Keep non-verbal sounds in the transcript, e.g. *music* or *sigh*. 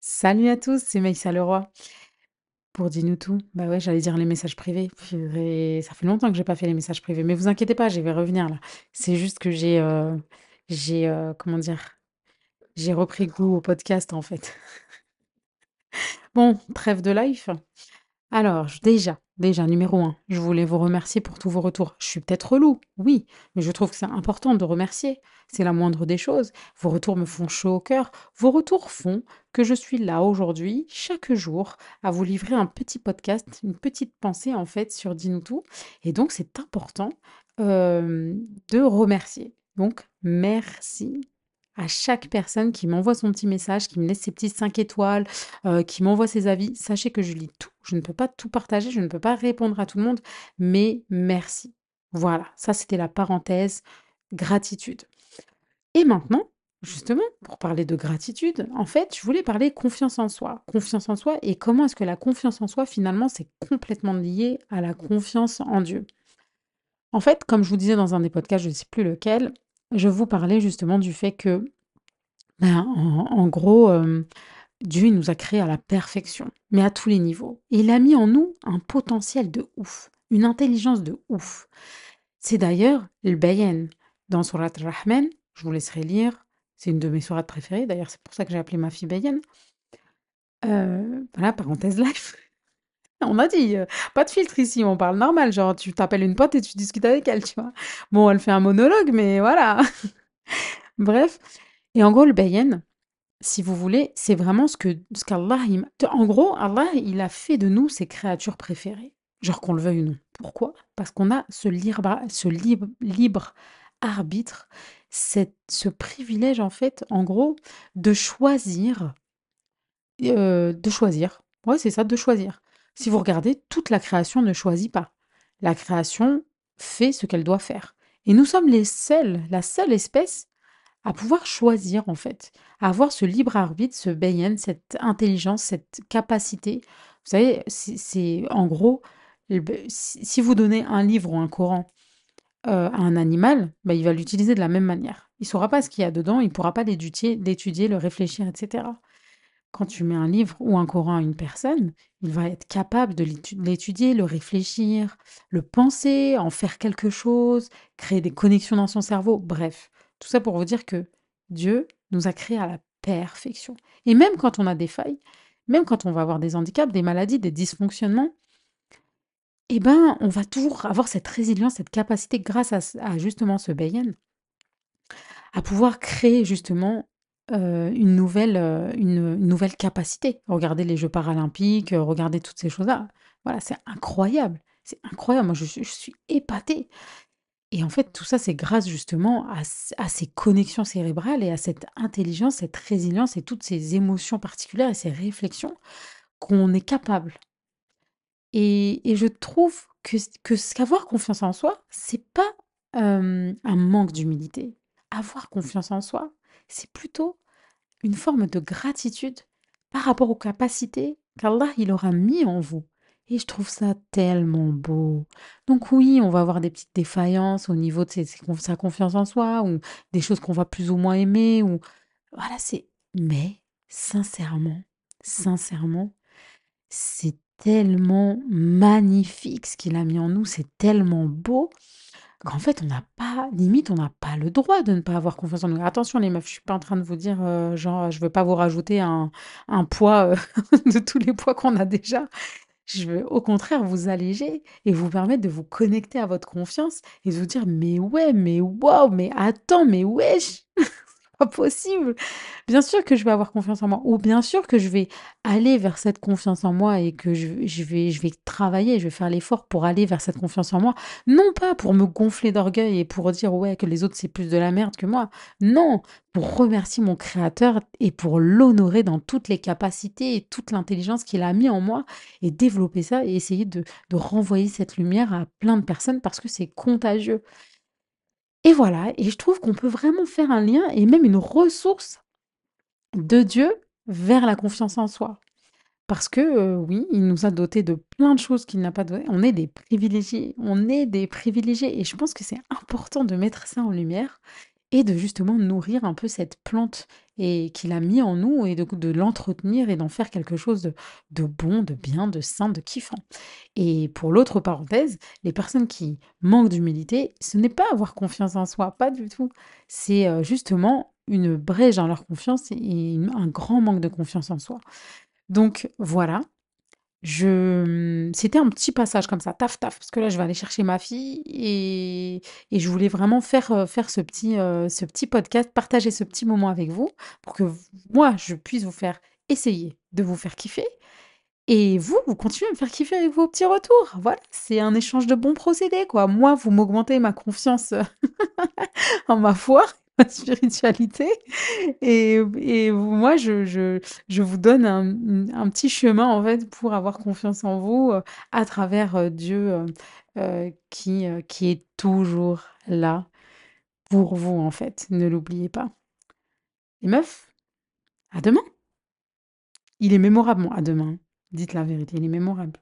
Salut à tous, c'est Maïssa Leroy pour Dis-nous tout. Bah ouais, j'allais dire les messages privés. Ça fait longtemps que j'ai pas fait les messages privés, mais vous inquiétez pas, je vais revenir là. C'est juste que j'ai, euh, euh, comment dire, j'ai repris goût au podcast en fait. *laughs* Bon, trêve de life. Alors, déjà, déjà, numéro un, je voulais vous remercier pour tous vos retours. Je suis peut-être relou, oui, mais je trouve que c'est important de remercier. C'est la moindre des choses. Vos retours me font chaud au cœur. Vos retours font que je suis là aujourd'hui, chaque jour, à vous livrer un petit podcast, une petite pensée en fait sur Dis-nous tout. Et donc, c'est important euh, de remercier. Donc, merci à chaque personne qui m'envoie son petit message, qui me laisse ses petits 5 étoiles, euh, qui m'envoie ses avis. Sachez que je lis tout. Je ne peux pas tout partager, je ne peux pas répondre à tout le monde, mais merci. Voilà, ça c'était la parenthèse gratitude. Et maintenant, justement, pour parler de gratitude, en fait, je voulais parler confiance en soi. Confiance en soi et comment est-ce que la confiance en soi, finalement, c'est complètement lié à la confiance en Dieu. En fait, comme je vous disais dans un des podcasts, je ne sais plus lequel, je vous parlais justement du fait que, ben, en, gros, euh, Dieu nous a créés à la perfection, mais à tous les niveaux. Et il a mis en nous un potentiel de ouf, une intelligence de ouf. C'est d'ailleurs le bayan. Dans Surat Al-Rahman, je vous laisserai lire, c'est une de mes sourates préférées, d'ailleurs c'est pour ça que j'ai appelé ma fille Bayan. Euh, voilà, parenthèse live. *laughs* On a dit, euh, pas de filtre ici, on parle normal, genre tu t'appelles une pote et tu discutes avec elle, tu vois. Bon, elle fait un monologue, mais voilà. *laughs* Bref. Et en gros, le bayan, si vous voulez, c'est vraiment ce que ce qu'Allah, en gros, Allah, il a fait de nous ses créatures préférées. Genre qu'on le veuille ou non. Pourquoi? Parce qu'on a ce libre, arbitre, ce privilège, en fait, en gros, de choisir, euh, de choisir. Ouais, c'est ça, de choisir. Si vous regardez, toute la création ne choisit pas. La création fait ce qu'elle doit faire. Et nous sommes les seuls, la seule espèce à pouvoir choisir en fait, à avoir ce libre arbitre, ce bayan, cette intelligence, cette capacité. Vous savez, c'est en gros, le b- si vous donnez un livre ou un Coran euh, à un animal, bah, il va l'utiliser de la même manière. Il saura pas ce qu'il y a dedans, il pourra pas l'étudier, le réfléchir, etc. Quand tu mets un livre ou un Coran à une personne, il va être capable de l'étu- l'étudier, le réfléchir, le penser, en faire quelque chose, créer des connexions dans son cerveau. Bref, tout ça pour vous dire que Dieu nous a créés à la perfection. Et même quand on a des failles, même quand on va avoir des handicaps, des maladies, des dysfonctionnements, eh ben, on va toujours avoir cette résilience, cette capacité, grâce à, justement ce bayan, à pouvoir créer justement euh, une nouvelle, euh, une, nouvelle capacité. Regardez les Jeux paralympiques, euh, regardez toutes ces choses-là. Voilà, c'est incroyable. C'est incroyable. Moi, je suis épatée. Et en fait, tout ça, c'est grâce justement à, ces connexions cérébrales et à cette intelligence, cette résilience et toutes ces émotions particulières et ces réflexions qu'on est capable. Et, et je trouve que, que ce qu'avoir confiance en soi, c'est pas euh, un manque d'humilité. Avoir confiance en soi, c'est plutôt une forme de gratitude par rapport aux capacités qu'Allah il aura mis en vous. Et je trouve ça tellement beau. Donc oui, on va avoir des petites défaillances au niveau de sa confiance en soi, ou des choses qu'on va plus ou moins aimer, ou voilà, c'est. Mais sincèrement, sincèrement, c'est tellement magnifique ce qu'il a mis en nous, c'est tellement beau qu'en fait, on n'a pas, limite, on n'a pas le droit de ne pas avoir confiance en nous. Attention, les meufs, je suis pas en train de vous dire, euh, genre, je veux pas vous rajouter un, un poids euh, *laughs* de tous les poids qu'on a déjà. Je veux au contraire vous alléger et vous permettre de vous connecter à votre confiance et de vous dire, mais ouais, mais waouh, mais attends, mais wesh, possible. Bien sûr que je vais avoir confiance en moi, ou bien sûr que je vais aller vers cette confiance en moi et que je, vais, je vais travailler, je vais faire l'effort pour aller vers cette confiance en moi. Non pas pour me gonfler d'orgueil et pour dire ouais que les autres c'est plus de la merde que moi. Non, pour remercier mon créateur et pour l'honorer dans toutes les capacités et toute l'intelligence qu'il a mis en moi et développer ça et essayer de renvoyer cette lumière à plein de personnes parce que c'est contagieux. Et voilà, et je trouve qu'on peut vraiment faire un lien et même une ressource de Dieu vers la confiance en soi. Parce que euh, oui, il nous a dotés de plein de choses qu'il n'a pas donné. On est des privilégiés, on est des privilégiés. Et je pense que c'est important de mettre ça en lumière et de justement nourrir un peu cette plante et qu'il a mis en nous et de, de l'entretenir et d'en faire quelque chose de, de bon, de bien, de sain, de kiffant. Et pour l'autre parenthèse, les personnes qui manquent d'humilité, ce n'est pas avoir confiance en soi, pas du tout. C'est euh, justement une brèche dans leur confiance et un grand manque de confiance en soi. Donc voilà, je c'était un petit passage comme ça, taf taf, parce que là je vais aller chercher ma fille et, et je voulais vraiment faire, euh, faire ce petit, euh, ce petit podcast, partager ce petit moment avec vous pour que moi je puisse vous faire essayer de vous faire kiffer et vous, vous continuez à me faire kiffer avec vos petits retours. Voilà, c'est un échange de bons procédés quoi. Moi, vous m'augmentez ma confiance *laughs* en ma foi, spiritualité. Et, moi, je, je, je vous donne un, petit chemin, en fait, pour avoir confiance en vous euh, à travers euh, Dieu euh, qui, qui est toujours là pour vous, en fait. Ne l'oubliez pas. Les meufs, à demain. Il est mémorable, à demain. Dites la vérité, il est mémorable.